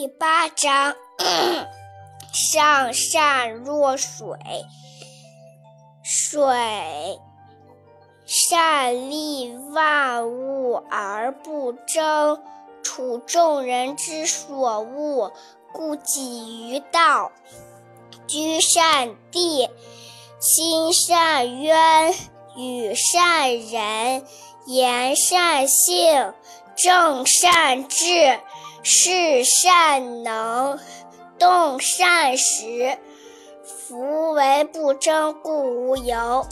第八章：上善若水，水善利万物而不争，处众人之所恶，故几于道。居善地，心善渊，与善人，言善信，正善治。是善能，动善时。夫唯不争，故无尤。